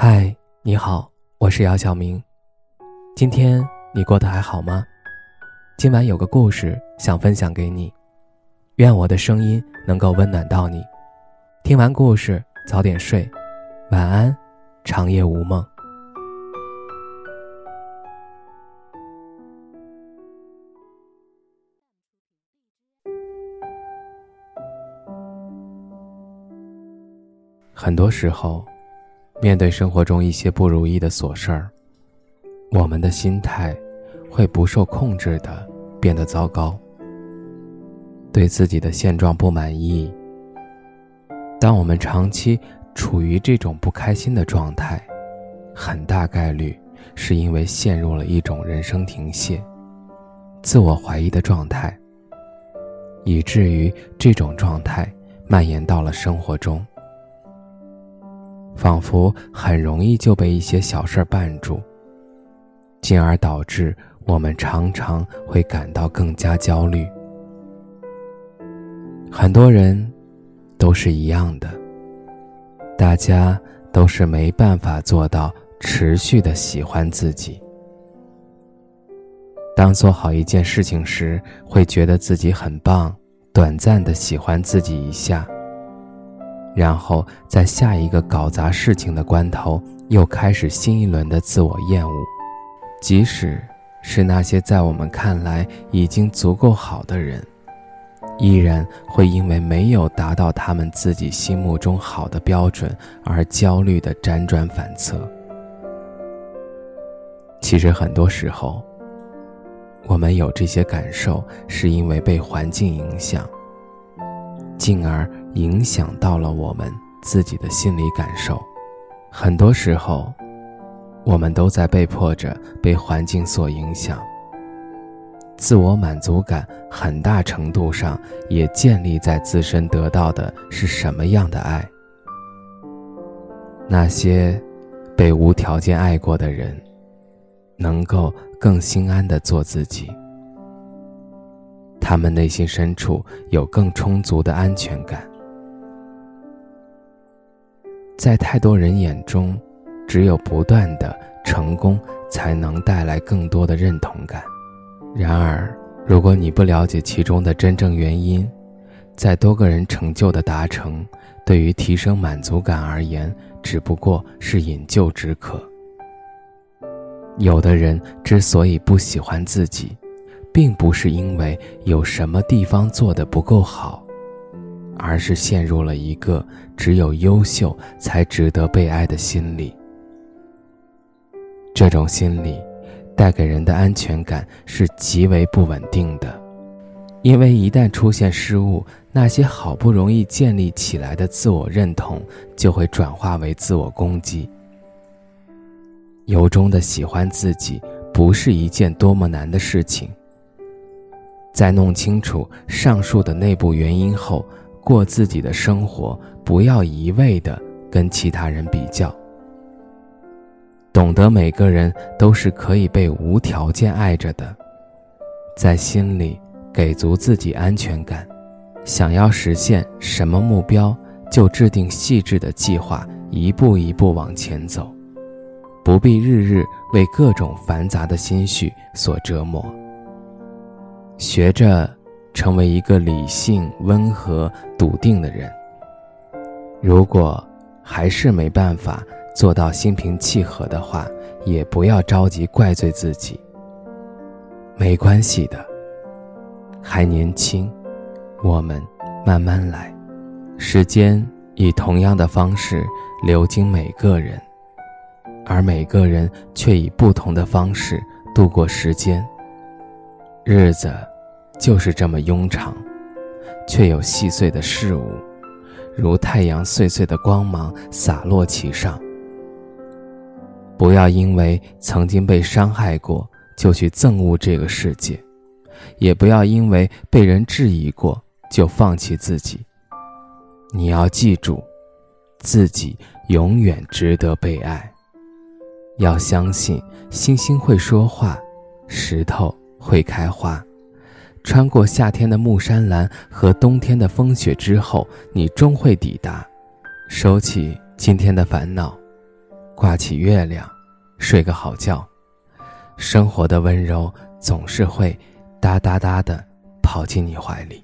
嗨，你好，我是姚晓明。今天你过得还好吗？今晚有个故事想分享给你，愿我的声音能够温暖到你。听完故事早点睡，晚安，长夜无梦。很多时候。面对生活中一些不如意的琐事儿，我们的心态会不受控制的变得糟糕，对自己的现状不满意。当我们长期处于这种不开心的状态，很大概率是因为陷入了一种人生停歇、自我怀疑的状态，以至于这种状态蔓延到了生活中。仿佛很容易就被一些小事绊住，进而导致我们常常会感到更加焦虑。很多人都是一样的，大家都是没办法做到持续的喜欢自己。当做好一件事情时，会觉得自己很棒，短暂的喜欢自己一下。然后在下一个搞砸事情的关头，又开始新一轮的自我厌恶。即使是那些在我们看来已经足够好的人，依然会因为没有达到他们自己心目中好的标准而焦虑的辗转反侧。其实很多时候，我们有这些感受，是因为被环境影响。进而影响到了我们自己的心理感受。很多时候，我们都在被迫着被环境所影响。自我满足感很大程度上也建立在自身得到的是什么样的爱。那些被无条件爱过的人，能够更心安的做自己。他们内心深处有更充足的安全感。在太多人眼中，只有不断的成功才能带来更多的认同感。然而，如果你不了解其中的真正原因，在多个人成就的达成，对于提升满足感而言，只不过是饮鸩止渴。有的人之所以不喜欢自己。并不是因为有什么地方做的不够好，而是陷入了一个只有优秀才值得被爱的心理。这种心理带给人的安全感是极为不稳定的，因为一旦出现失误，那些好不容易建立起来的自我认同就会转化为自我攻击。由衷的喜欢自己不是一件多么难的事情。在弄清楚上述的内部原因后，过自己的生活，不要一味的跟其他人比较。懂得每个人都是可以被无条件爱着的，在心里给足自己安全感。想要实现什么目标，就制定细致的计划，一步一步往前走，不必日日为各种繁杂的心绪所折磨。学着成为一个理性、温和、笃定的人。如果还是没办法做到心平气和的话，也不要着急怪罪自己。没关系的，还年轻，我们慢慢来。时间以同样的方式流经每个人，而每个人却以不同的方式度过时间。日子就是这么庸长，却有细碎的事物，如太阳碎碎的光芒洒落其上。不要因为曾经被伤害过就去憎恶这个世界，也不要因为被人质疑过就放弃自己。你要记住，自己永远值得被爱。要相信星星会说话，石头。会开花，穿过夏天的木山蓝和冬天的风雪之后，你终会抵达。收起今天的烦恼，挂起月亮，睡个好觉。生活的温柔总是会哒哒哒的跑进你怀里。